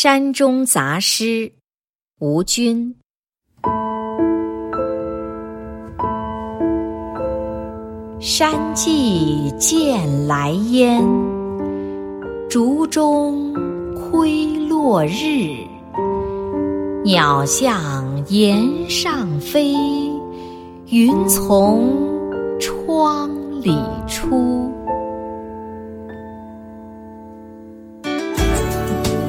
山中杂诗，吴君。山际见来烟，竹中窥落日。鸟向檐上飞，云从窗里出。